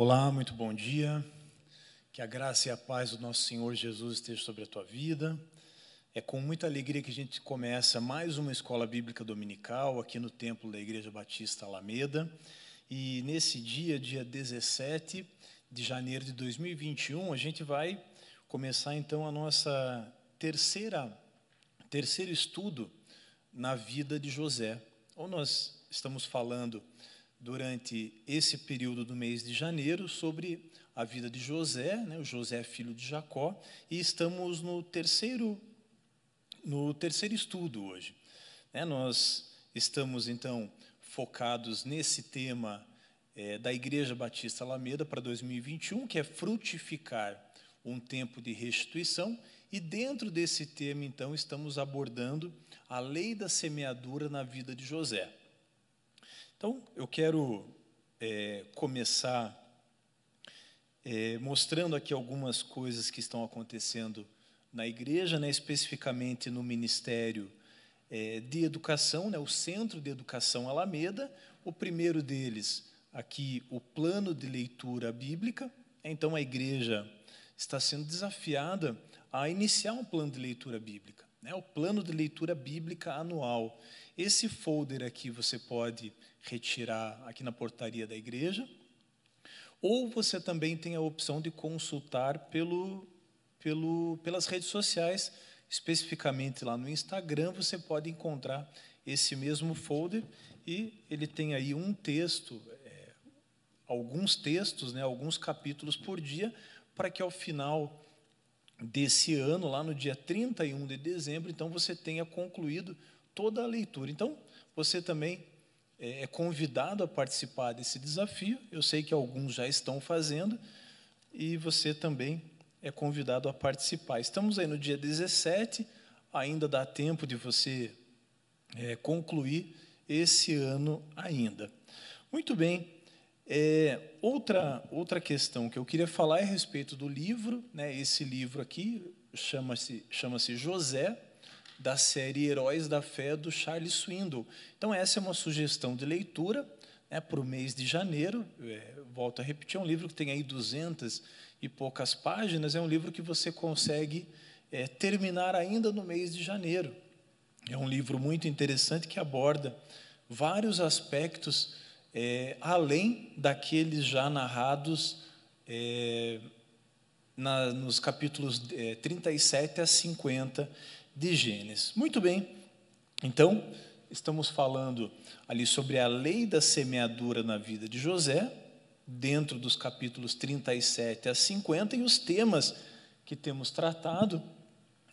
Olá, muito bom dia. Que a graça e a paz do nosso Senhor Jesus esteja sobre a tua vida. É com muita alegria que a gente começa mais uma escola bíblica dominical aqui no templo da Igreja Batista Alameda. E nesse dia, dia 17 de janeiro de 2021, a gente vai começar então a nossa terceira terceiro estudo na vida de José. Ou nós estamos falando durante esse período do mês de janeiro sobre a vida de José, né, o José filho de Jacó, e estamos no terceiro no terceiro estudo hoje. É, nós estamos então focados nesse tema é, da Igreja Batista Alameda para 2021, que é frutificar um tempo de restituição, e dentro desse tema então estamos abordando a lei da semeadura na vida de José. Então, eu quero é, começar é, mostrando aqui algumas coisas que estão acontecendo na igreja, né, especificamente no Ministério é, de Educação, né, o Centro de Educação Alameda. O primeiro deles, aqui, o plano de leitura bíblica. Então, a igreja está sendo desafiada a iniciar um plano de leitura bíblica, né, o plano de leitura bíblica anual. Esse folder aqui você pode retirar aqui na portaria da igreja, ou você também tem a opção de consultar pelo, pelo, pelas redes sociais, especificamente lá no Instagram, você pode encontrar esse mesmo folder e ele tem aí um texto, é, alguns textos, né, alguns capítulos por dia, para que ao final desse ano, lá no dia 31 de dezembro, então você tenha concluído toda a leitura. Então, você também é, é convidado a participar desse desafio. Eu sei que alguns já estão fazendo e você também é convidado a participar. Estamos aí no dia 17, ainda dá tempo de você é, concluir esse ano ainda. Muito bem. É, outra, outra questão que eu queria falar é a respeito do livro. Né? Esse livro aqui chama-se chama José, da série Heróis da Fé do Charles Swindoll. Então, essa é uma sugestão de leitura né, para o mês de janeiro. É, volto a repetir, é um livro que tem aí 200 e poucas páginas, é um livro que você consegue é, terminar ainda no mês de janeiro. É um livro muito interessante que aborda vários aspectos é, além daqueles já narrados é, na, nos capítulos é, 37 a 50 de Gênesis. Muito bem, então, estamos falando ali sobre a lei da semeadura na vida de José, dentro dos capítulos 37 a 50, e os temas que temos tratado.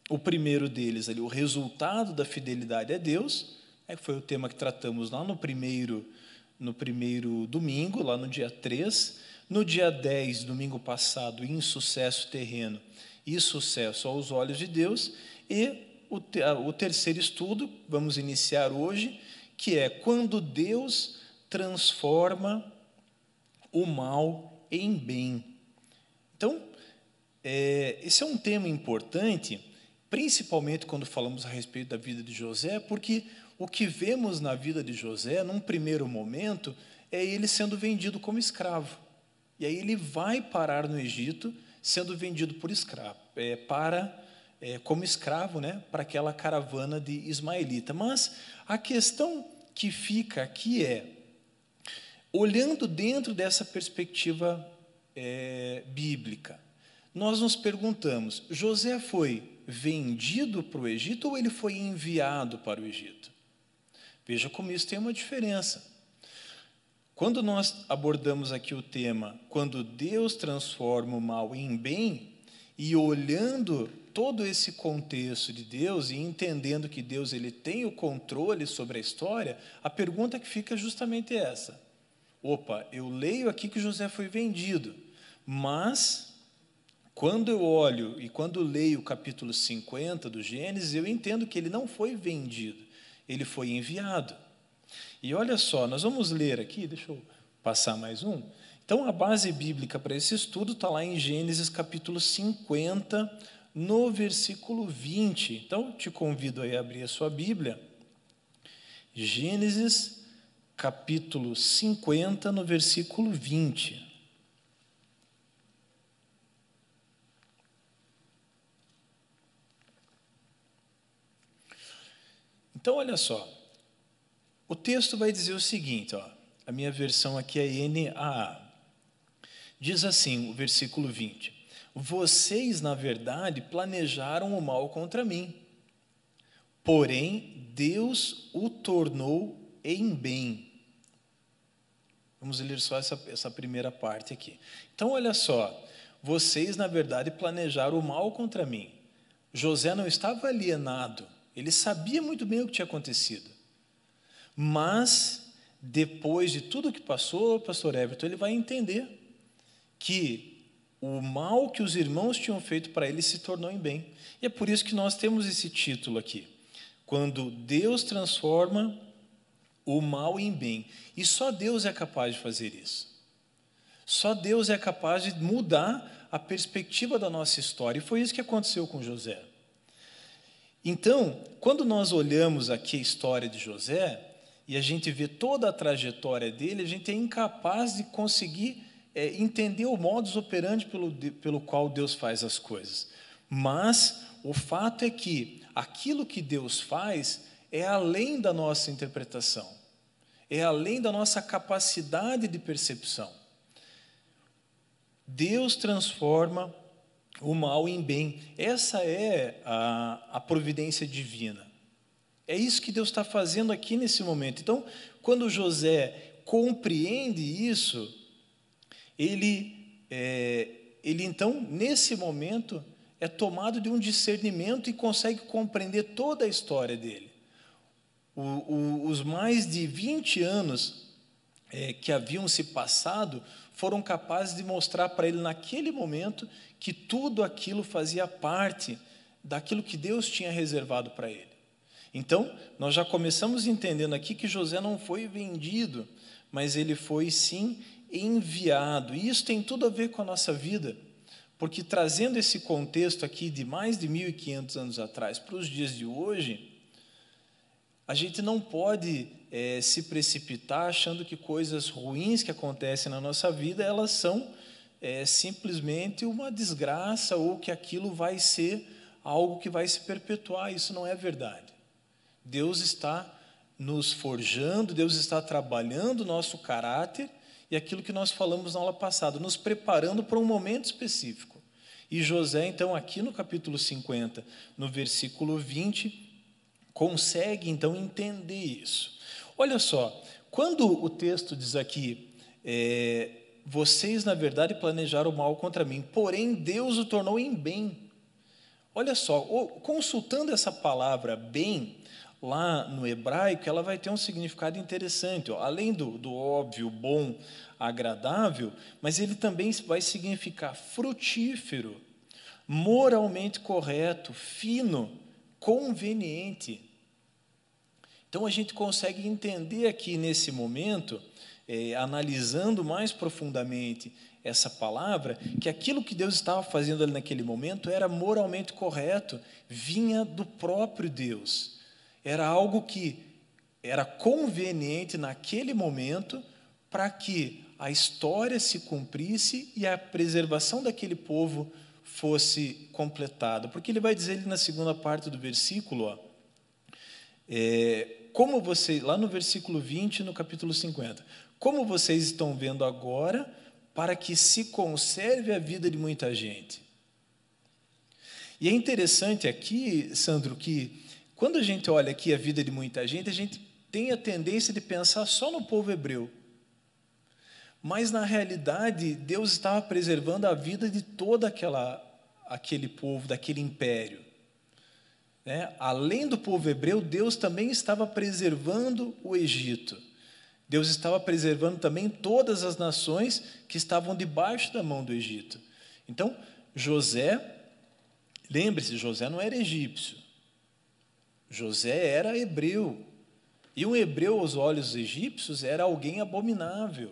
O primeiro deles, ali, o resultado da fidelidade a Deus, é, foi o tema que tratamos lá no primeiro, no primeiro domingo, lá no dia 3. No dia 10, domingo passado, insucesso terreno e sucesso aos olhos de Deus. E o, o terceiro estudo, vamos iniciar hoje, que é quando Deus transforma o mal em bem. Então, é, esse é um tema importante, principalmente quando falamos a respeito da vida de José, porque o que vemos na vida de José, num primeiro momento, é ele sendo vendido como escravo. E aí ele vai parar no Egito, sendo vendido por escravo, é, para é, como escravo né, para aquela caravana de ismaelita. Mas a questão que fica aqui é, olhando dentro dessa perspectiva é, bíblica, nós nos perguntamos: José foi vendido para o Egito ou ele foi enviado para o Egito? Veja como isso tem uma diferença. Quando nós abordamos aqui o tema, quando Deus transforma o mal em bem, e olhando todo esse contexto de Deus e entendendo que Deus ele tem o controle sobre a história, a pergunta que fica é justamente essa. Opa, eu leio aqui que José foi vendido, mas quando eu olho e quando leio o capítulo 50 do Gênesis, eu entendo que ele não foi vendido, ele foi enviado. E olha só, nós vamos ler aqui, deixa eu passar mais um. Então, a base bíblica para esse estudo está lá em Gênesis capítulo 50, no versículo 20. Então, te convido a abrir a sua Bíblia. Gênesis, capítulo 50, no versículo 20. Então, olha só. O texto vai dizer o seguinte, ó, a minha versão aqui é NAA. Diz assim, o versículo 20: Vocês, na verdade, planejaram o mal contra mim, porém Deus o tornou em bem. Vamos ler só essa, essa primeira parte aqui. Então, olha só, vocês, na verdade, planejaram o mal contra mim. José não estava alienado, ele sabia muito bem o que tinha acontecido. Mas, depois de tudo que passou, pastor Everton, ele vai entender que o mal que os irmãos tinham feito para ele se tornou em bem. E é por isso que nós temos esse título aqui. Quando Deus transforma o mal em bem. E só Deus é capaz de fazer isso. Só Deus é capaz de mudar a perspectiva da nossa história. E foi isso que aconteceu com José. Então, quando nós olhamos aqui a história de José, e a gente vê toda a trajetória dele, a gente é incapaz de conseguir é, entender o modus operandi pelo, pelo qual Deus faz as coisas. Mas o fato é que aquilo que Deus faz é além da nossa interpretação, é além da nossa capacidade de percepção. Deus transforma o mal em bem. Essa é a, a providência divina. É isso que Deus está fazendo aqui nesse momento. Então, quando José compreende isso, ele, é, ele então, nesse momento, é tomado de um discernimento e consegue compreender toda a história dele. O, o, os mais de 20 anos é, que haviam se passado foram capazes de mostrar para ele, naquele momento, que tudo aquilo fazia parte daquilo que Deus tinha reservado para ele. Então, nós já começamos entendendo aqui que José não foi vendido, mas ele foi sim enviado. E isso tem tudo a ver com a nossa vida, porque trazendo esse contexto aqui de mais de 1500 anos atrás para os dias de hoje, a gente não pode é, se precipitar achando que coisas ruins que acontecem na nossa vida elas são é, simplesmente uma desgraça ou que aquilo vai ser algo que vai se perpetuar. Isso não é verdade. Deus está nos forjando, Deus está trabalhando o nosso caráter e aquilo que nós falamos na aula passada, nos preparando para um momento específico. E José, então, aqui no capítulo 50, no versículo 20, consegue então entender isso. Olha só, quando o texto diz aqui, é, vocês na verdade planejaram mal contra mim, porém Deus o tornou em bem. Olha só, consultando essa palavra bem, lá no hebraico, ela vai ter um significado interessante, ó. além do, do óbvio, bom, agradável, mas ele também vai significar frutífero, moralmente correto, fino, conveniente. Então a gente consegue entender aqui nesse momento, é, analisando mais profundamente essa palavra, que aquilo que Deus estava fazendo ali naquele momento era moralmente correto, vinha do próprio Deus. Era algo que era conveniente naquele momento para que a história se cumprisse e a preservação daquele povo fosse completada. Porque ele vai dizer ali na segunda parte do versículo, ó, é, como você, lá no versículo 20, no capítulo 50, como vocês estão vendo agora, para que se conserve a vida de muita gente. E é interessante aqui, Sandro, que quando a gente olha aqui a vida de muita gente, a gente tem a tendência de pensar só no povo hebreu. Mas na realidade, Deus estava preservando a vida de todo aquela, aquele povo, daquele império. Né? Além do povo hebreu, Deus também estava preservando o Egito. Deus estava preservando também todas as nações que estavam debaixo da mão do Egito. Então, José, lembre-se, José não era egípcio. José era hebreu. E um hebreu aos olhos egípcios era alguém abominável.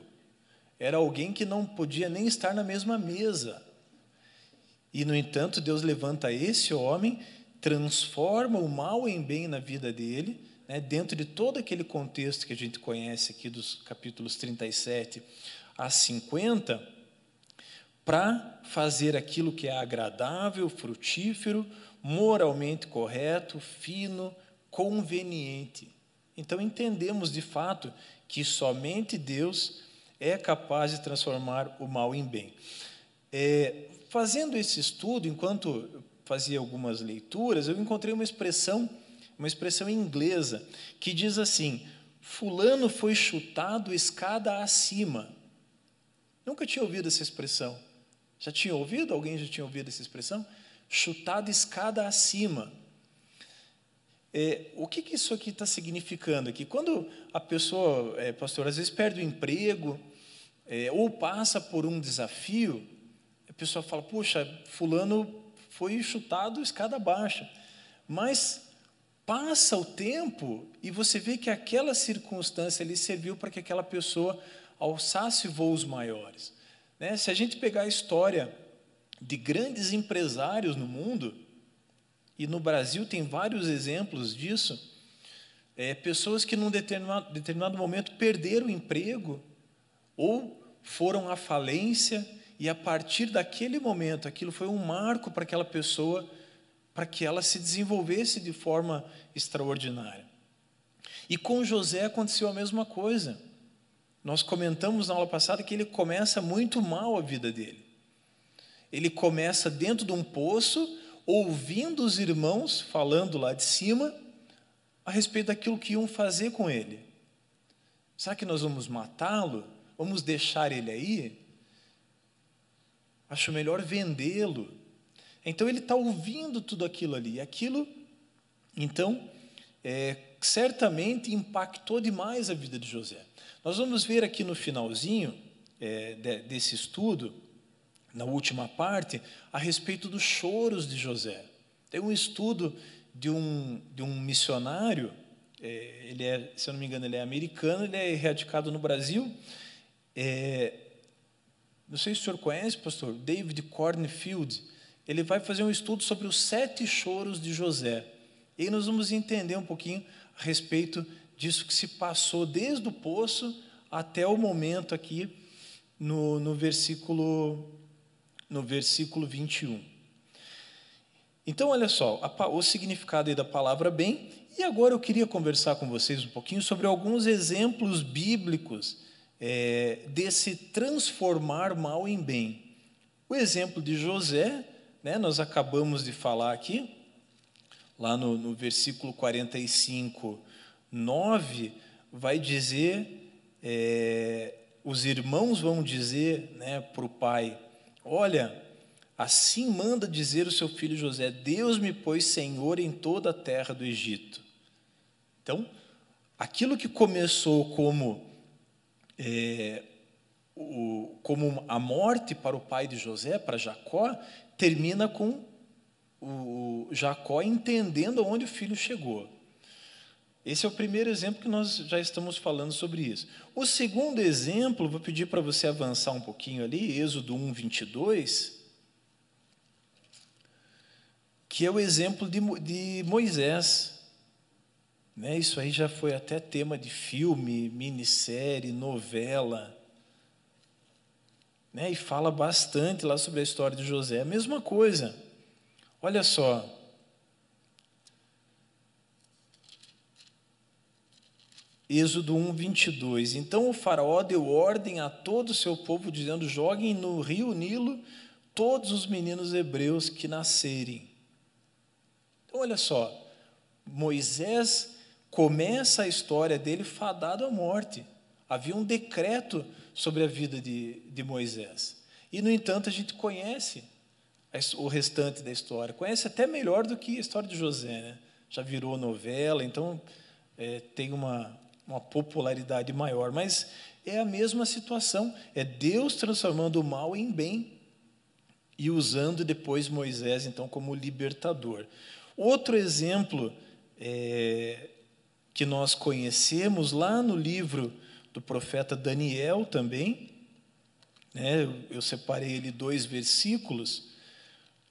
Era alguém que não podia nem estar na mesma mesa. E, no entanto, Deus levanta esse homem transforma o mal em bem na vida dele, né, dentro de todo aquele contexto que a gente conhece aqui dos capítulos 37 a 50, para fazer aquilo que é agradável, frutífero, moralmente correto, fino, conveniente. Então entendemos de fato que somente Deus é capaz de transformar o mal em bem. É, fazendo esse estudo, enquanto fazia algumas leituras, eu encontrei uma expressão, uma expressão inglesa, que diz assim: Fulano foi chutado escada acima. Nunca tinha ouvido essa expressão. Já tinha ouvido? Alguém já tinha ouvido essa expressão? Chutado escada acima. É, o que, que, isso aqui está significando aqui? Quando a pessoa, é, pastor, às vezes perde o emprego é, ou passa por um desafio, a pessoa fala: puxa, fulano foi chutado escada baixa. Mas passa o tempo e você vê que aquela circunstância ali serviu para que aquela pessoa alçasse voos maiores. Né? Se a gente pegar a história de grandes empresários no mundo, e no Brasil tem vários exemplos disso, é, pessoas que num determinado, determinado momento perderam o emprego ou foram à falência e a partir daquele momento aquilo foi um marco para aquela pessoa para que ela se desenvolvesse de forma extraordinária. E com José aconteceu a mesma coisa. Nós comentamos na aula passada que ele começa muito mal a vida dele. Ele começa dentro de um poço, ouvindo os irmãos falando lá de cima a respeito daquilo que iam fazer com ele. Será que nós vamos matá-lo? Vamos deixar ele aí? Acho melhor vendê-lo. Então ele está ouvindo tudo aquilo ali. Aquilo, então, é, certamente impactou demais a vida de José. Nós vamos ver aqui no finalzinho é, de, desse estudo, na última parte, a respeito dos choros de José. Tem um estudo de um, de um missionário, é, ele é, se eu não me engano, ele é americano, ele é radicado no Brasil. É, não sei se o senhor conhece, pastor, David Cornfield. Ele vai fazer um estudo sobre os sete choros de José. E nós vamos entender um pouquinho a respeito disso que se passou desde o poço até o momento aqui no, no versículo no versículo 21. Então, olha só, a, o significado da palavra bem, e agora eu queria conversar com vocês um pouquinho sobre alguns exemplos bíblicos é, desse transformar mal em bem. O exemplo de José, né, nós acabamos de falar aqui, lá no, no versículo 45, 9, vai dizer: é, os irmãos vão dizer né, para o pai: Olha, assim manda dizer o seu filho José: Deus me pôs senhor em toda a terra do Egito. Então, aquilo que começou como é, o, como a morte para o pai de José, para Jacó, termina com o Jacó entendendo aonde o filho chegou. Esse é o primeiro exemplo que nós já estamos falando sobre isso. O segundo exemplo, vou pedir para você avançar um pouquinho ali, Êxodo 1, 22, que é o exemplo de, de Moisés. Né? Isso aí já foi até tema de filme, minissérie, novela. Né? E fala bastante lá sobre a história de José. A mesma coisa. Olha só. Êxodo 1, 22. Então o Faraó deu ordem a todo o seu povo, dizendo: Joguem no rio Nilo todos os meninos hebreus que nascerem. Então, olha só, Moisés começa a história dele fadado à morte. Havia um decreto sobre a vida de, de Moisés. E, no entanto, a gente conhece o restante da história, conhece até melhor do que a história de José, né? já virou novela, então é, tem uma, uma popularidade maior. Mas é a mesma situação, é Deus transformando o mal em bem e usando depois Moisés, então, como libertador. Outro exemplo é, que nós conhecemos lá no livro do profeta Daniel também. Né? Eu separei ali dois versículos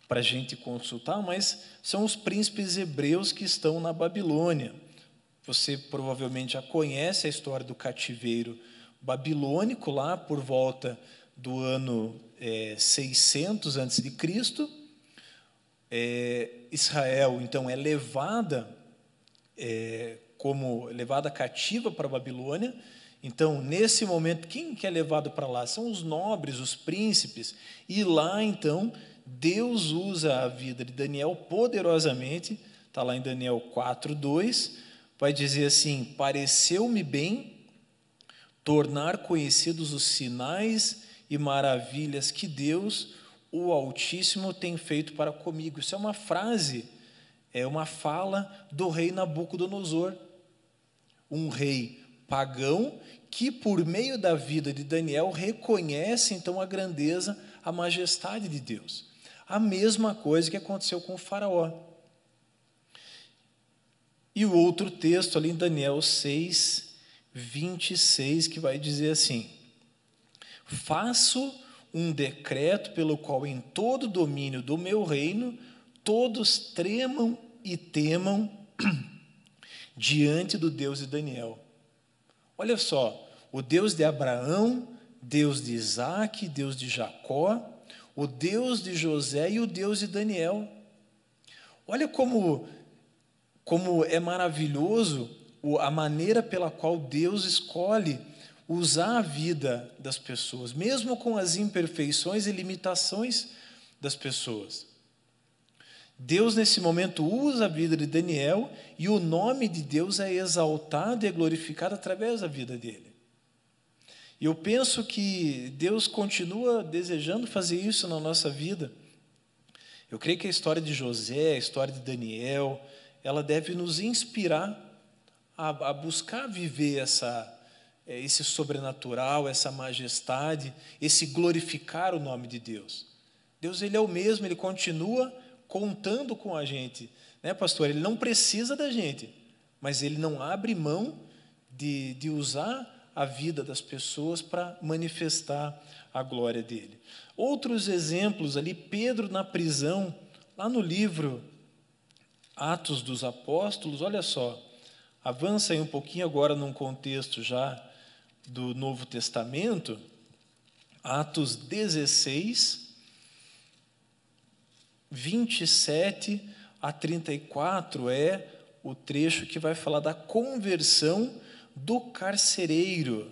para a gente consultar, mas são os príncipes hebreus que estão na Babilônia. Você provavelmente já conhece a história do cativeiro babilônico lá por volta do ano é, 600 a.C. É, Israel então é levada é, como levada cativa para a Babilônia. Então, nesse momento, quem que é levado para lá? São os nobres, os príncipes. E lá, então, Deus usa a vida de Daniel poderosamente. Está lá em Daniel 4, 2. Vai dizer assim: Pareceu-me bem tornar conhecidos os sinais e maravilhas que Deus, o Altíssimo, tem feito para comigo. Isso é uma frase, é uma fala do rei Nabucodonosor, um rei pagão que, por meio da vida de Daniel, reconhece então a grandeza, a majestade de Deus. A mesma coisa que aconteceu com o Faraó. E o outro texto ali em Daniel 6, 26, que vai dizer assim: Faço um decreto pelo qual em todo o domínio do meu reino todos tremam e temam diante do Deus de Daniel. Olha só, o Deus de Abraão, Deus de Isaac, Deus de Jacó, o Deus de José e o Deus de Daniel. Olha como, como é maravilhoso a maneira pela qual Deus escolhe usar a vida das pessoas, mesmo com as imperfeições e limitações das pessoas. Deus, nesse momento, usa a vida de Daniel e o nome de Deus é exaltado e é glorificado através da vida dele. E eu penso que Deus continua desejando fazer isso na nossa vida. Eu creio que a história de José, a história de Daniel, ela deve nos inspirar a, a buscar viver essa, é, esse sobrenatural, essa majestade, esse glorificar o nome de Deus. Deus ele é o mesmo, ele continua contando com a gente, né, pastor? Ele não precisa da gente, mas ele não abre mão de, de usar a vida das pessoas para manifestar a glória dele. Outros exemplos ali, Pedro na prisão, lá no livro Atos dos Apóstolos, olha só. Avança aí um pouquinho agora num contexto já do Novo Testamento, Atos 16, 27 a 34 é o trecho que vai falar da conversão do carcereiro.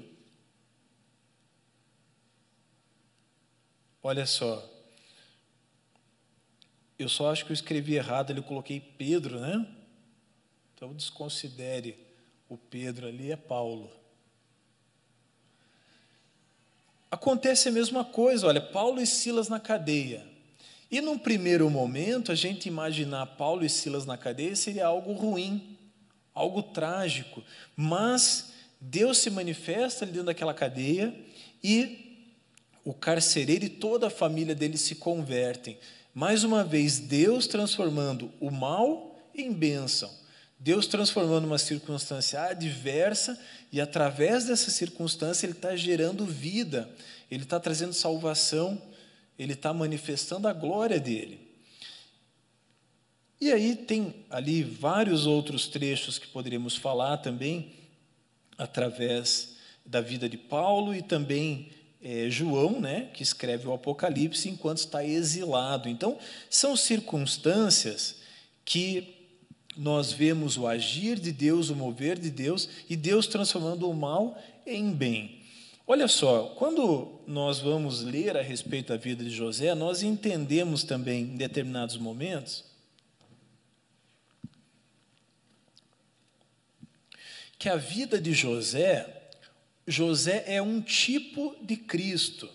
Olha só. Eu só acho que eu escrevi errado, eu coloquei Pedro, né? Então desconsidere o Pedro ali, é Paulo. Acontece a mesma coisa, olha, Paulo e Silas na cadeia. E num primeiro momento, a gente imaginar Paulo e Silas na cadeia seria algo ruim, algo trágico. Mas Deus se manifesta ali dentro daquela cadeia e o carcereiro e toda a família dele se convertem. Mais uma vez, Deus transformando o mal em bênção. Deus transformando uma circunstância adversa e, através dessa circunstância, Ele está gerando vida, Ele está trazendo salvação, Ele está manifestando a glória dele. E aí tem ali vários outros trechos que poderíamos falar também, através da vida de Paulo e também é, João, né, que escreve o Apocalipse enquanto está exilado. Então, são circunstâncias que nós vemos o agir de Deus, o mover de Deus e Deus transformando o mal em bem. Olha só, quando nós vamos ler a respeito da vida de José, nós entendemos também em determinados momentos que a vida de José, José é um tipo de Cristo.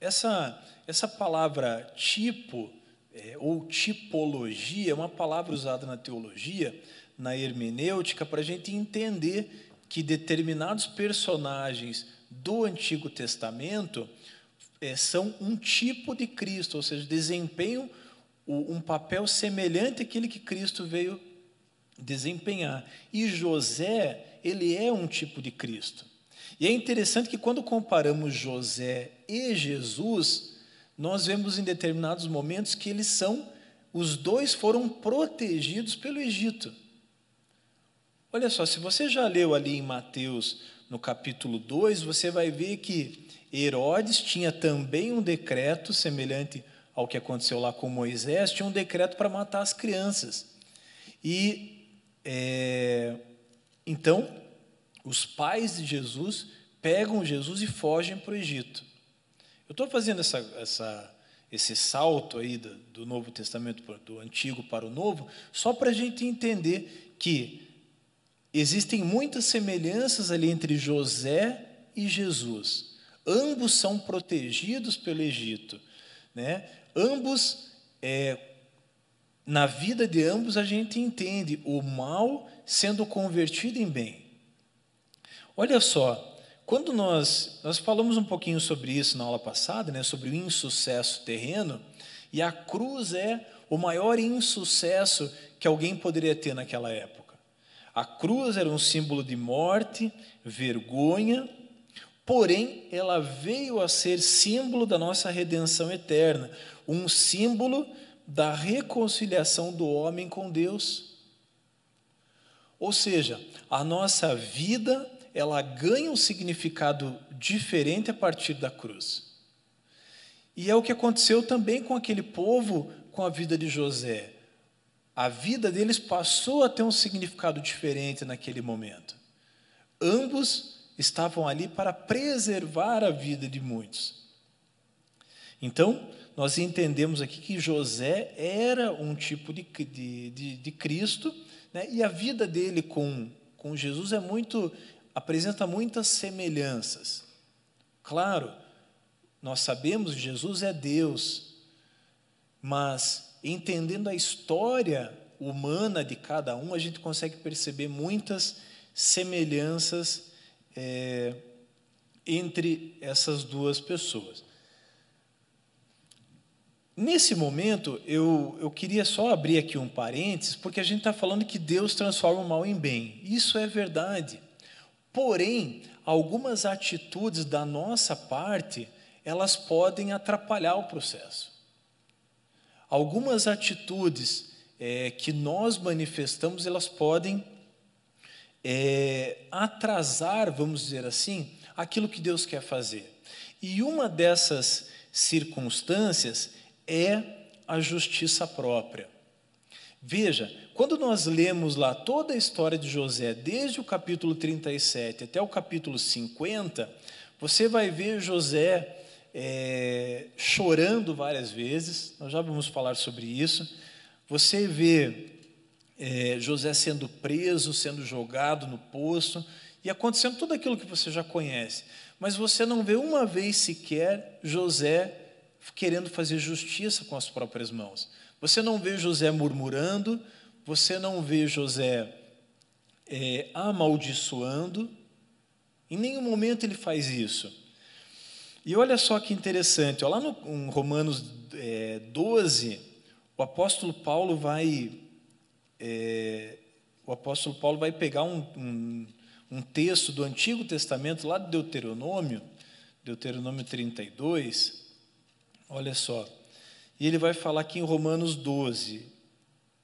Essa, essa palavra tipo é, ou tipologia, é uma palavra usada na teologia, na hermenêutica, para a gente entender que determinados personagens do Antigo Testamento é, são um tipo de Cristo, ou seja, desempenham um papel semelhante àquele que Cristo veio desempenhar. E José, ele é um tipo de Cristo. E é interessante que quando comparamos José e Jesus, nós vemos em determinados momentos que eles são, os dois foram protegidos pelo Egito. Olha só, se você já leu ali em Mateus, no capítulo 2, você vai ver que Herodes tinha também um decreto semelhante ao que aconteceu lá com Moisés, tinha um decreto para matar as crianças. E é, então, os pais de Jesus pegam Jesus e fogem para o Egito. Eu estou fazendo essa, essa, esse salto aí do, do Novo Testamento, do Antigo para o Novo, só para a gente entender que existem muitas semelhanças ali entre José e Jesus. Ambos são protegidos pelo Egito, né? Ambos, é, na vida de ambos a gente entende o mal sendo convertido em bem. Olha só, quando nós nós falamos um pouquinho sobre isso na aula passada, né, sobre o insucesso terreno, e a cruz é o maior insucesso que alguém poderia ter naquela época. A cruz era um símbolo de morte, vergonha, porém ela veio a ser símbolo da nossa redenção eterna, um símbolo da reconciliação do homem com Deus. Ou seja, a nossa vida ela ganha um significado diferente a partir da cruz. E é o que aconteceu também com aquele povo, com a vida de José. A vida deles passou a ter um significado diferente naquele momento. Ambos estavam ali para preservar a vida de muitos. Então, nós entendemos aqui que José era um tipo de, de, de, de Cristo, né? e a vida dele com, com Jesus é muito apresenta muitas semelhanças. Claro, nós sabemos que Jesus é Deus, mas entendendo a história humana de cada um, a gente consegue perceber muitas semelhanças é, entre essas duas pessoas. Nesse momento, eu, eu queria só abrir aqui um parênteses, porque a gente está falando que Deus transforma o mal em bem. Isso é verdade. Porém, algumas atitudes da nossa parte, elas podem atrapalhar o processo. Algumas atitudes é, que nós manifestamos, elas podem é, atrasar, vamos dizer assim, aquilo que Deus quer fazer. E uma dessas circunstâncias é a justiça própria. Veja, quando nós lemos lá toda a história de José, desde o capítulo 37 até o capítulo 50, você vai ver José é, chorando várias vezes, nós já vamos falar sobre isso. Você vê é, José sendo preso, sendo jogado no poço, e acontecendo tudo aquilo que você já conhece. Mas você não vê uma vez sequer José querendo fazer justiça com as próprias mãos. Você não vê José murmurando, você não vê José é, amaldiçoando, em nenhum momento ele faz isso. E olha só que interessante, ó, lá no em Romanos é, 12, o apóstolo Paulo vai. É, o apóstolo Paulo vai pegar um, um, um texto do Antigo Testamento, lá de Deuteronômio, Deuteronômio 32, olha só. E ele vai falar aqui em Romanos 12,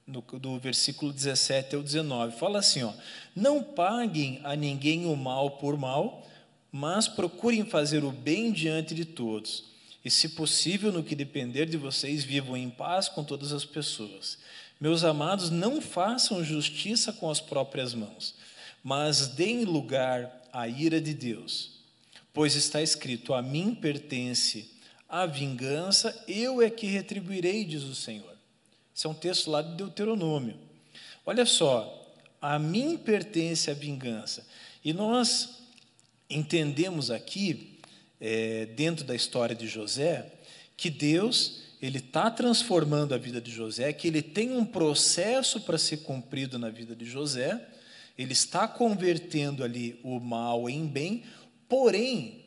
no, do versículo 17 ao 19. Fala assim: ó, Não paguem a ninguém o mal por mal, mas procurem fazer o bem diante de todos. E, se possível, no que depender de vocês, vivam em paz com todas as pessoas. Meus amados, não façam justiça com as próprias mãos, mas deem lugar à ira de Deus. Pois está escrito: A mim pertence a vingança, eu é que retribuirei, diz o Senhor. Esse é um texto lá de Deuteronômio. Olha só, a mim pertence a vingança. E nós entendemos aqui, é, dentro da história de José, que Deus ele está transformando a vida de José, que ele tem um processo para ser cumprido na vida de José, ele está convertendo ali o mal em bem, porém,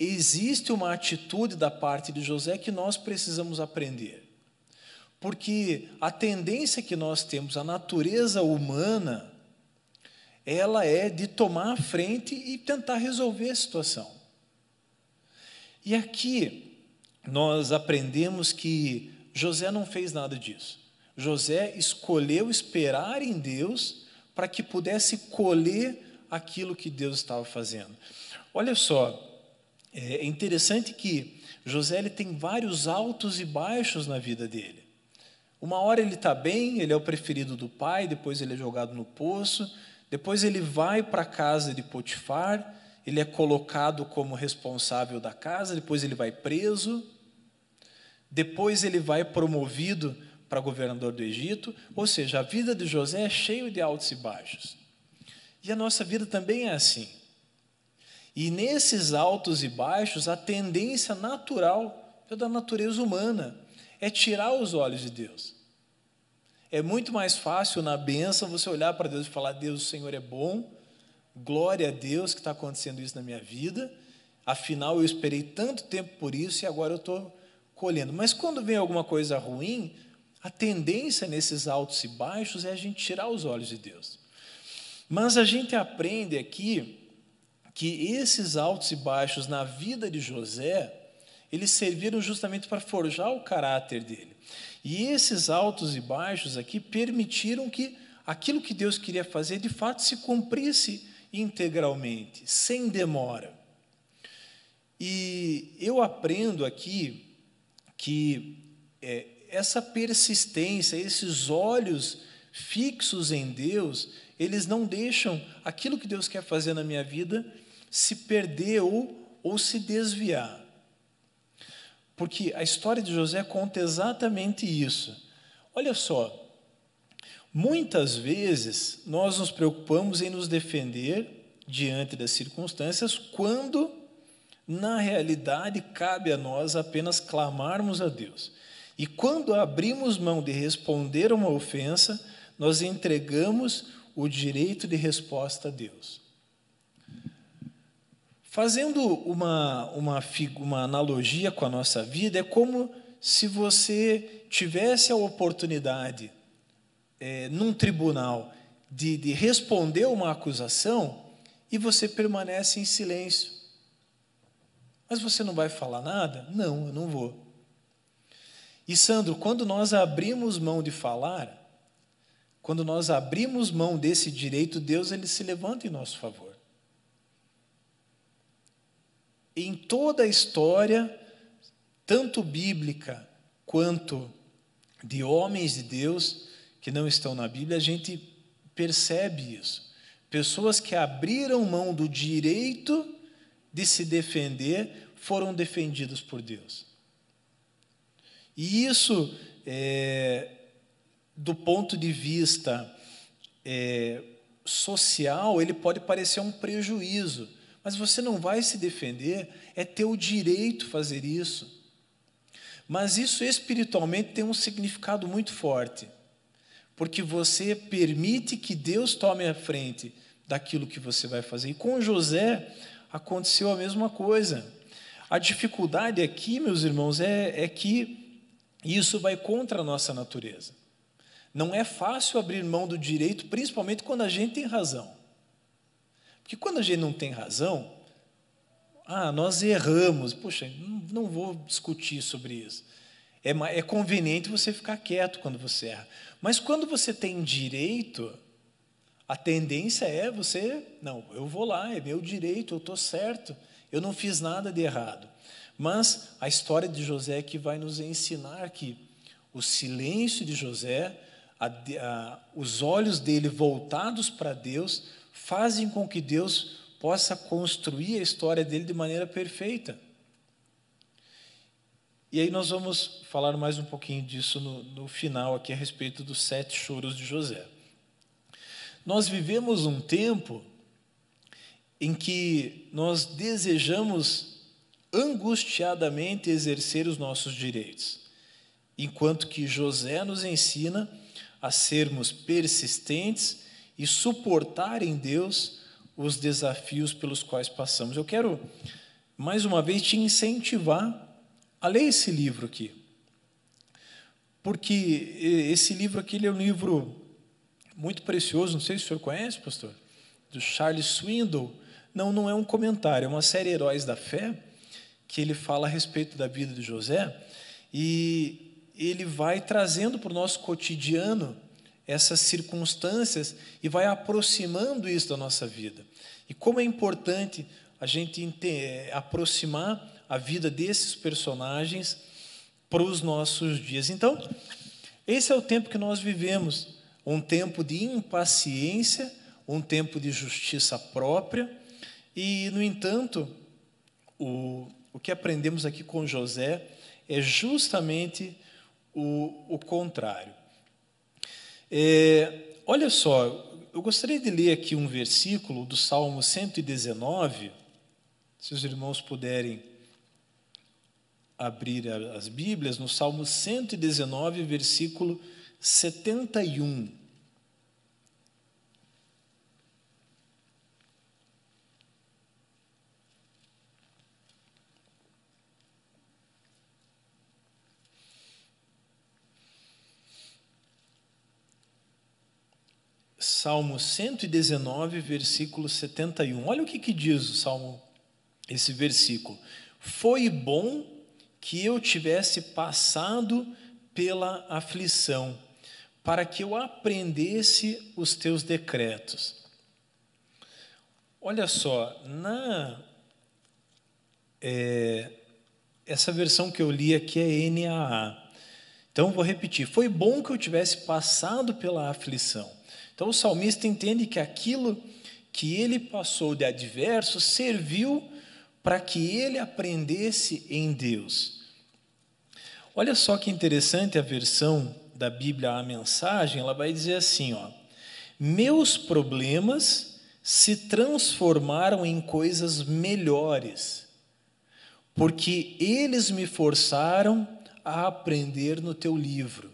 existe uma atitude da parte de José que nós precisamos aprender. Porque a tendência que nós temos, a natureza humana, ela é de tomar a frente e tentar resolver a situação. E aqui nós aprendemos que José não fez nada disso. José escolheu esperar em Deus para que pudesse colher aquilo que Deus estava fazendo. Olha só, é interessante que José ele tem vários altos e baixos na vida dele. Uma hora ele está bem, ele é o preferido do pai, depois ele é jogado no poço, depois ele vai para a casa de Potifar, ele é colocado como responsável da casa, depois ele vai preso, depois ele vai promovido para governador do Egito, ou seja, a vida de José é cheia de altos e baixos. E a nossa vida também é assim. E nesses altos e baixos, a tendência natural é da natureza humana é tirar os olhos de Deus. É muito mais fácil na bênção você olhar para Deus e falar: Deus, o Senhor é bom, glória a Deus que está acontecendo isso na minha vida. Afinal, eu esperei tanto tempo por isso e agora eu estou colhendo. Mas quando vem alguma coisa ruim, a tendência nesses altos e baixos é a gente tirar os olhos de Deus. Mas a gente aprende aqui que esses altos e baixos na vida de José, eles serviram justamente para forjar o caráter dele. E esses altos e baixos aqui permitiram que aquilo que Deus queria fazer de fato se cumprisse integralmente, sem demora. E eu aprendo aqui que é, essa persistência, esses olhos fixos em Deus, eles não deixam aquilo que Deus quer fazer na minha vida se perder ou, ou se desviar. Porque a história de José conta exatamente isso. Olha só, muitas vezes nós nos preocupamos em nos defender diante das circunstâncias quando, na realidade, cabe a nós apenas clamarmos a Deus. E quando abrimos mão de responder uma ofensa, nós entregamos o direito de resposta a Deus. Fazendo uma, uma, uma analogia com a nossa vida, é como se você tivesse a oportunidade, é, num tribunal, de, de responder uma acusação e você permanece em silêncio. Mas você não vai falar nada? Não, eu não vou. E Sandro, quando nós abrimos mão de falar, quando nós abrimos mão desse direito, Deus ele se levanta em nosso favor. Em toda a história, tanto bíblica quanto de homens de Deus que não estão na Bíblia, a gente percebe isso. Pessoas que abriram mão do direito de se defender foram defendidos por Deus. E isso, é, do ponto de vista é, social, ele pode parecer um prejuízo mas você não vai se defender, é teu direito fazer isso. Mas isso espiritualmente tem um significado muito forte, porque você permite que Deus tome a frente daquilo que você vai fazer. E com José aconteceu a mesma coisa. A dificuldade aqui, meus irmãos, é, é que isso vai contra a nossa natureza. Não é fácil abrir mão do direito, principalmente quando a gente tem razão. Porque quando a gente não tem razão, ah, nós erramos, poxa, não, vou discutir sobre isso. É, é conveniente você ficar quieto quando você erra. Mas quando você tem direito, a tendência é você, não, eu vou lá, é meu direito, eu estou certo, eu não fiz nada de errado. Mas a história de José é que vai nos ensinar que o silêncio de José, a, a, os olhos dele voltados para Deus, fazem com que Deus possa construir a história dele de maneira perfeita. E aí nós vamos falar mais um pouquinho disso no, no final aqui a respeito dos sete choros de José. Nós vivemos um tempo em que nós desejamos angustiadamente exercer os nossos direitos, enquanto que José nos ensina a sermos persistentes e suportar em Deus os desafios pelos quais passamos. Eu quero, mais uma vez, te incentivar a ler esse livro aqui. Porque esse livro aqui é um livro muito precioso, não sei se o senhor conhece, pastor, do Charles Swindoll. Não, não é um comentário, é uma série Heróis da Fé, que ele fala a respeito da vida de José, e ele vai trazendo para o nosso cotidiano essas circunstâncias e vai aproximando isso da nossa vida. E como é importante a gente eh, aproximar a vida desses personagens para os nossos dias. Então, Esse é o tempo que nós vivemos, um tempo de impaciência, um tempo de justiça própria, e, no entanto, o, o que aprendemos aqui com José é justamente o, o contrário. É, olha só, eu gostaria de ler aqui um versículo do Salmo 119, se os irmãos puderem abrir as Bíblias, no Salmo 119, versículo 71. Salmo 119, versículo 71. Olha o que, que diz o Salmo, esse versículo. Foi bom que eu tivesse passado pela aflição, para que eu aprendesse os teus decretos. Olha só, na é, essa versão que eu li aqui é NAA. Então vou repetir: foi bom que eu tivesse passado pela aflição. Então o salmista entende que aquilo que ele passou de adverso serviu para que ele aprendesse em Deus. Olha só que interessante a versão da Bíblia, a mensagem, ela vai dizer assim, ó: Meus problemas se transformaram em coisas melhores, porque eles me forçaram a aprender no teu livro.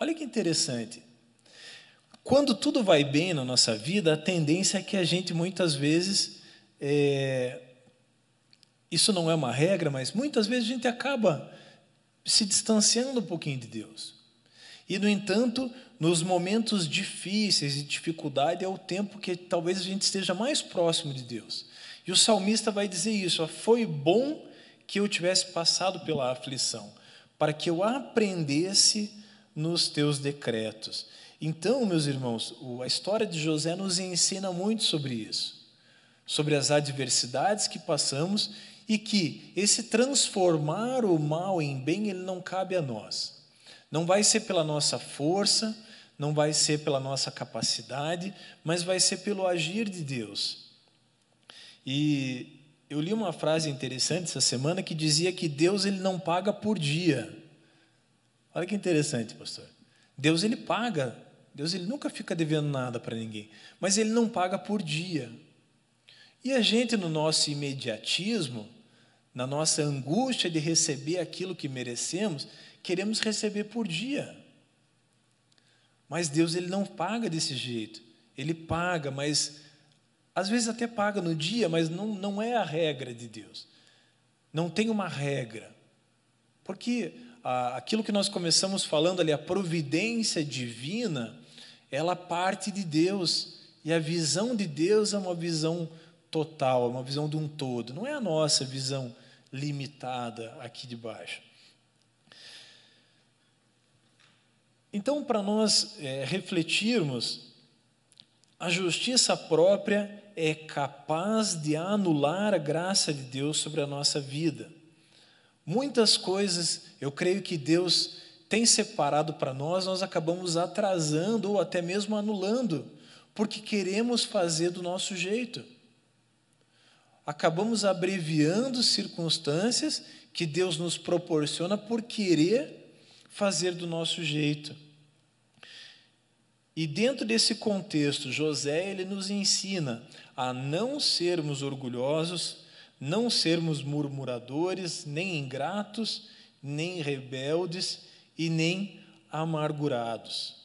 Olha que interessante. Quando tudo vai bem na nossa vida, a tendência é que a gente muitas vezes é, isso não é uma regra, mas muitas vezes a gente acaba se distanciando um pouquinho de Deus. E, no entanto, nos momentos difíceis e dificuldade é o tempo que talvez a gente esteja mais próximo de Deus. E o salmista vai dizer isso: foi bom que eu tivesse passado pela aflição, para que eu aprendesse nos teus decretos. Então, meus irmãos, a história de José nos ensina muito sobre isso, sobre as adversidades que passamos e que esse transformar o mal em bem, ele não cabe a nós. Não vai ser pela nossa força, não vai ser pela nossa capacidade, mas vai ser pelo agir de Deus. E eu li uma frase interessante essa semana que dizia que Deus ele não paga por dia. Olha que interessante, pastor. Deus ele paga. Deus ele nunca fica devendo nada para ninguém, mas ele não paga por dia. E a gente no nosso imediatismo, na nossa angústia de receber aquilo que merecemos, queremos receber por dia. Mas Deus ele não paga desse jeito. Ele paga, mas às vezes até paga no dia, mas não, não é a regra de Deus. Não tem uma regra. Porque ah, aquilo que nós começamos falando ali, a providência divina, ela parte de Deus. E a visão de Deus é uma visão total, é uma visão de um todo. Não é a nossa visão limitada aqui de baixo. Então, para nós é, refletirmos, a justiça própria é capaz de anular a graça de Deus sobre a nossa vida. Muitas coisas, eu creio que Deus tem separado para nós, nós acabamos atrasando ou até mesmo anulando, porque queremos fazer do nosso jeito acabamos abreviando circunstâncias que Deus nos proporciona por querer fazer do nosso jeito. E dentro desse contexto, José ele nos ensina a não sermos orgulhosos, não sermos murmuradores, nem ingratos, nem rebeldes e nem amargurados.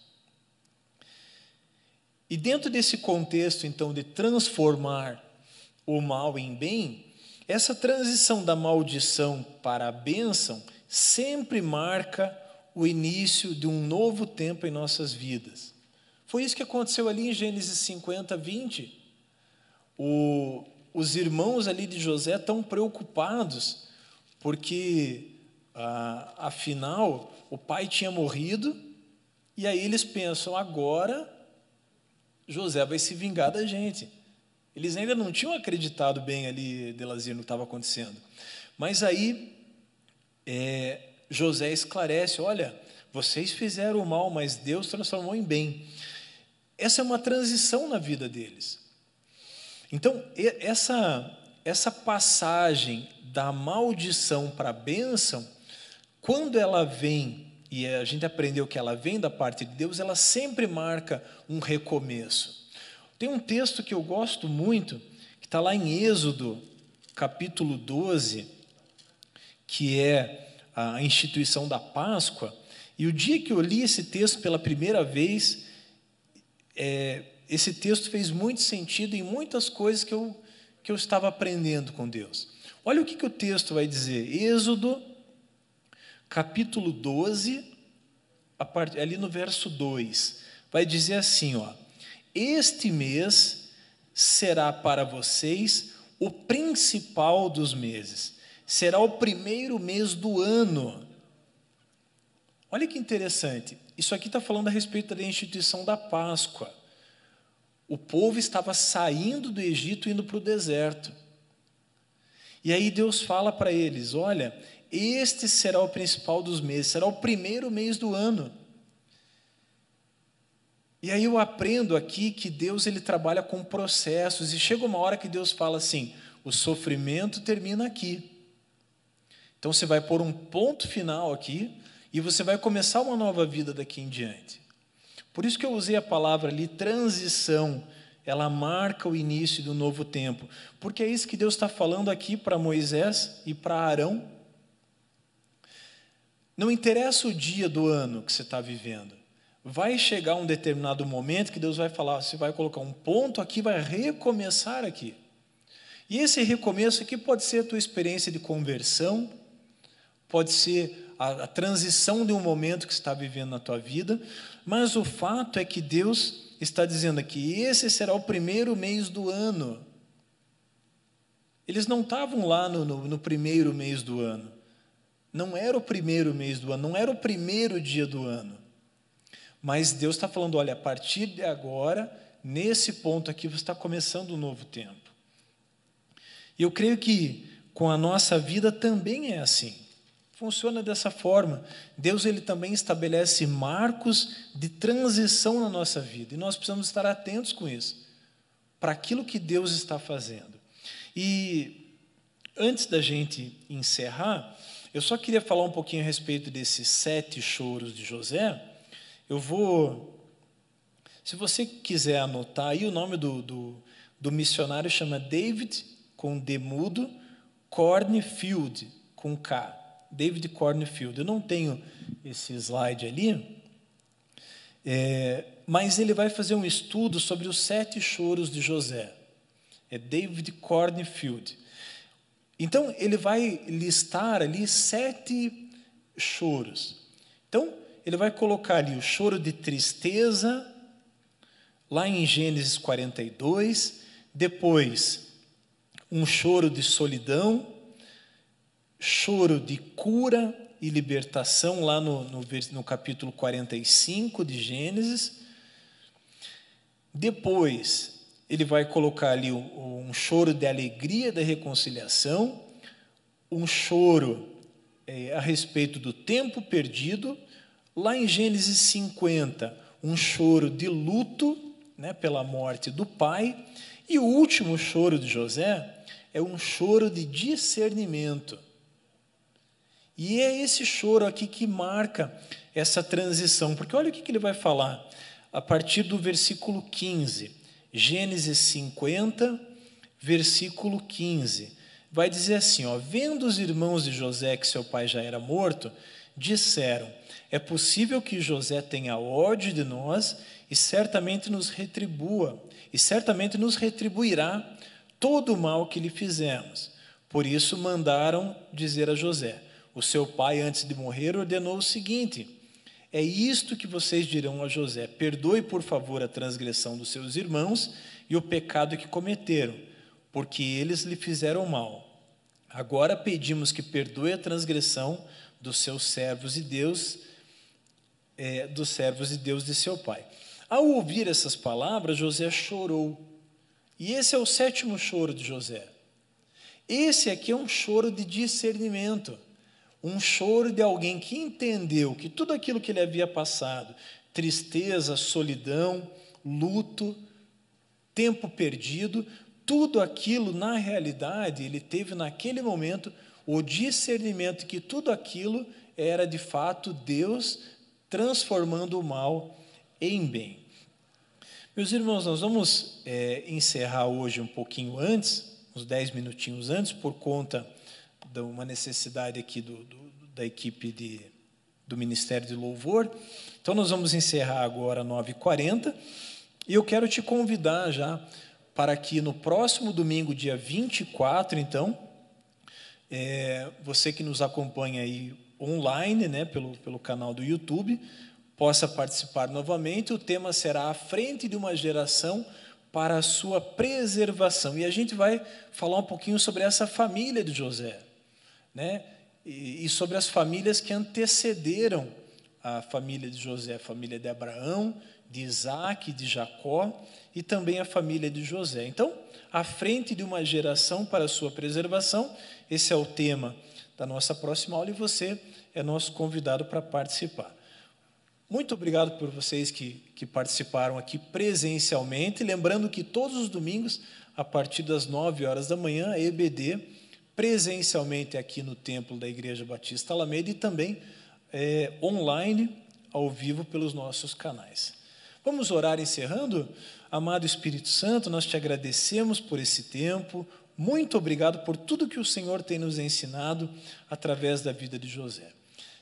E dentro desse contexto, então, de transformar o mal em bem, essa transição da maldição para a bênção sempre marca o início de um novo tempo em nossas vidas. Foi isso que aconteceu ali em Gênesis 50, 20. O, os irmãos ali de José estão preocupados, porque, ah, afinal, o pai tinha morrido, e aí eles pensam: agora José vai se vingar da gente. Eles ainda não tinham acreditado bem ali, Delazir, no que estava acontecendo. Mas aí, é, José esclarece: olha, Vocês fizeram o mal, mas Deus transformou em bem. Essa é uma transição na vida deles. Então, essa, essa passagem da maldição para a bênção, quando ela vem, e a gente aprendeu que ela vem da parte de Deus, ela sempre marca um recomeço. Tem um texto que eu gosto muito, que está lá em Êxodo, capítulo 12, que é a instituição da Páscoa. E o dia que eu li esse texto pela primeira vez, é, esse texto fez muito sentido em muitas coisas que eu, que eu estava aprendendo com Deus. Olha o que, que o texto vai dizer. Êxodo, capítulo 12, part, ali no verso 2, vai dizer assim: ó, Este mês será para vocês o principal dos meses, será o primeiro mês do ano. Olha que interessante, isso aqui está falando a respeito da instituição da Páscoa o povo estava saindo do Egito indo para o deserto. E aí Deus fala para eles: olha, este será o principal dos meses, será o primeiro mês do ano. E aí eu aprendo aqui que Deus ele trabalha com processos e chega uma hora que Deus fala assim: o sofrimento termina aqui. Então você vai pôr um ponto final aqui e você vai começar uma nova vida daqui em diante. Por isso que eu usei a palavra ali, transição. Ela marca o início do novo tempo. Porque é isso que Deus está falando aqui para Moisés e para Arão. Não interessa o dia do ano que você está vivendo. Vai chegar um determinado momento que Deus vai falar, você vai colocar um ponto aqui, vai recomeçar aqui. E esse recomeço aqui pode ser a tua experiência de conversão, pode ser a, a transição de um momento que você está vivendo na tua vida, mas o fato é que Deus está dizendo aqui: esse será o primeiro mês do ano. Eles não estavam lá no, no, no, primeiro mês do ano. Não era o primeiro mês do ano, não era o primeiro dia do ano. Mas Deus está falando: olha, a partir de agora, nesse ponto aqui, você está começando um novo tempo. E eu creio que com a nossa vida também é assim funciona dessa forma. Deus ele também estabelece marcos de transição na nossa vida e nós precisamos estar atentos com isso, para aquilo que Deus está fazendo. E antes da gente encerrar, eu só queria falar um pouquinho a respeito desses sete choros de José. Eu vou, se você quiser anotar aí, o nome do, do, do missionário chama David, com D mudo, Cornfield, com K. David Cornfield. Eu não tenho esse slide ali, é, mas ele vai fazer um estudo sobre os sete choros de José. É David Cornfield. Então, ele vai listar ali sete choros. Então, ele vai colocar ali o choro de tristeza, lá em Gênesis 42, depois um choro de solidão, choro de cura e libertação, lá no, no, no capítulo 45 de Gênesis. Depois, ele vai colocar ali um, choro de alegria da reconciliação, um choro é, a respeito do tempo perdido. Lá em Gênesis 50, um choro de luto né, pela morte do pai. E o último choro de José é um choro de discernimento e é esse choro aqui que marca essa transição, porque olha o que ele vai falar a partir do versículo 15, Gênesis 50, versículo 15. Vai dizer assim: ó, vendo os irmãos de José que seu pai já era morto, disseram: É possível que José tenha ódio de nós e certamente nos retribua, e certamente nos retribuirá todo o mal que lhe fizemos. Por isso mandaram dizer a José: o seu pai, antes de morrer, ordenou o seguinte: É isto que vocês dirão a José: Perdoe, por favor, a transgressão dos seus irmãos e o pecado que cometeram, porque eles lhe fizeram mal. Agora pedimos que perdoe a transgressão dos seus servos e Deus, é, dos servos e Deus de seu pai. Ao ouvir essas palavras, José chorou. E esse é o sétimo choro de José. Esse aqui é um choro de discernimento. Um choro de alguém que entendeu que tudo aquilo que ele havia passado tristeza, solidão, luto, tempo perdido tudo aquilo, na realidade, ele teve naquele momento o discernimento que tudo aquilo era de fato Deus transformando o mal em bem. Meus irmãos, nós vamos é, encerrar hoje um pouquinho antes, uns dez minutinhos antes, por conta de uma necessidade aqui do, do, da equipe de, do Ministério de Louvor. Então, nós vamos encerrar agora 9h40 e eu quero te convidar já para que no próximo domingo, dia 24, então, é, você que nos acompanha aí online, né, pelo, pelo canal do YouTube, possa participar novamente. O tema será à frente de uma geração para a sua preservação. E a gente vai falar um pouquinho sobre essa família de José, né? E, e sobre as famílias que antecederam a família de José, a família de Abraão, de Isaac, de Jacó e também a família de José. Então, à frente de uma geração para sua preservação, esse é o tema da nossa próxima aula e você é nosso convidado para participar. Muito obrigado por vocês que, que participaram aqui presencialmente. Lembrando que todos os domingos, a partir das 9 horas da manhã, a EBD, presencialmente aqui no templo da Igreja Batista Alameda e também é, online, ao vivo, pelos nossos canais. Vamos orar encerrando? Amado Espírito Santo, nós te agradecemos por esse tempo. Muito obrigado por tudo que o Senhor tem nos ensinado através da vida de José.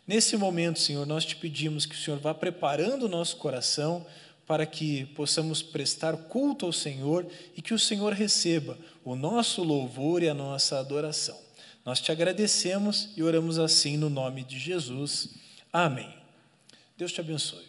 Nesse momento, Senhor, nós te pedimos que o Senhor vá preparando o nosso coração para que possamos prestar culto ao Senhor e que o Senhor receba o nosso louvor e a nossa adoração. Nós te agradecemos e oramos assim no nome de Jesus. Amém. Deus te abençoe.